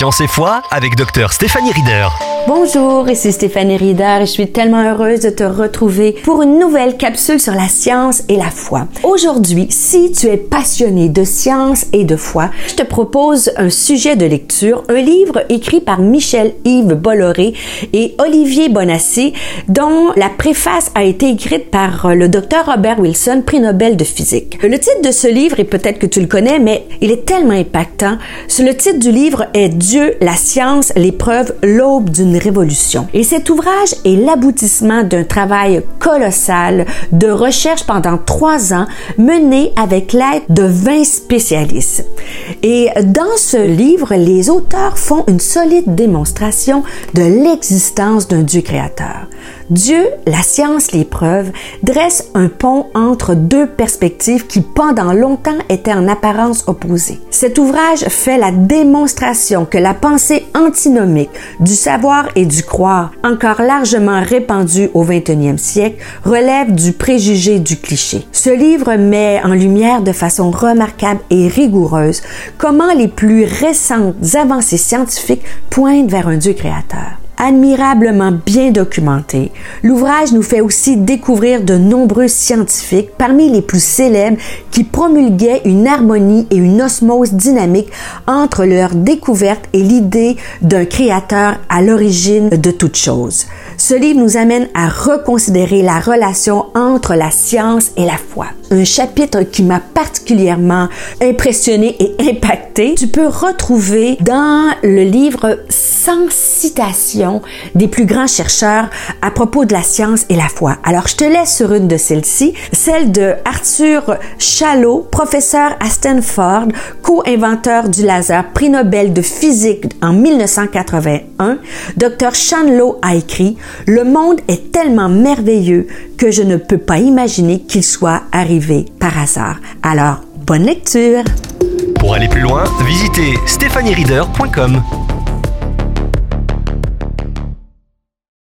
Science et foi avec Dr Stéphanie Rieder. Bonjour, ici Stéphanie Rieder et je suis tellement heureuse de te retrouver pour une nouvelle capsule sur la science et la foi. Aujourd'hui, si tu es passionné de science et de foi, je te propose un sujet de lecture, un livre écrit par Michel-Yves Bolloré et Olivier Bonassé, dont la préface a été écrite par le docteur Robert Wilson, prix Nobel de physique. Le titre de ce livre, et peut-être que tu le connais, mais il est tellement impactant. Le titre du livre est Dieu, la science, l'épreuve, l'aube d'une révolution. Et cet ouvrage est l'aboutissement d'un travail colossal de recherche pendant trois ans mené avec l'aide de 20 spécialistes. Et dans ce livre, les auteurs font une solide démonstration de l'existence d'un Dieu créateur. Dieu, la science, l'épreuve, dresse un pont entre deux perspectives qui pendant longtemps étaient en apparence opposées. Cet ouvrage fait la démonstration que la pensée antinomique du savoir et du croire, encore largement répandue au 21e siècle, relève du préjugé du cliché. Ce livre met en lumière de façon remarquable et rigoureuse comment les plus récentes avancées scientifiques pointent vers un Dieu créateur admirablement bien documenté, l'ouvrage nous fait aussi découvrir de nombreux scientifiques, parmi les plus célèbres, qui promulguaient une harmonie et une osmose dynamique entre leur découverte et l'idée d'un créateur à l'origine de toute chose. Ce livre nous amène à reconsidérer la relation entre la science et la foi. Un chapitre qui m'a particulièrement impressionné et impacté, tu peux retrouver dans le livre sans citation des plus grands chercheurs à propos de la science et la foi. Alors, je te laisse sur une de celles-ci, celle de Arthur Chalot, professeur à Stanford, co-inventeur du laser, prix Nobel de physique en 1981. Dr. A écrit le monde est tellement merveilleux que je ne peux pas imaginer qu'il soit arrivé par hasard. Alors, bonne lecture! Pour aller plus loin, visitez stéphaniereader.com.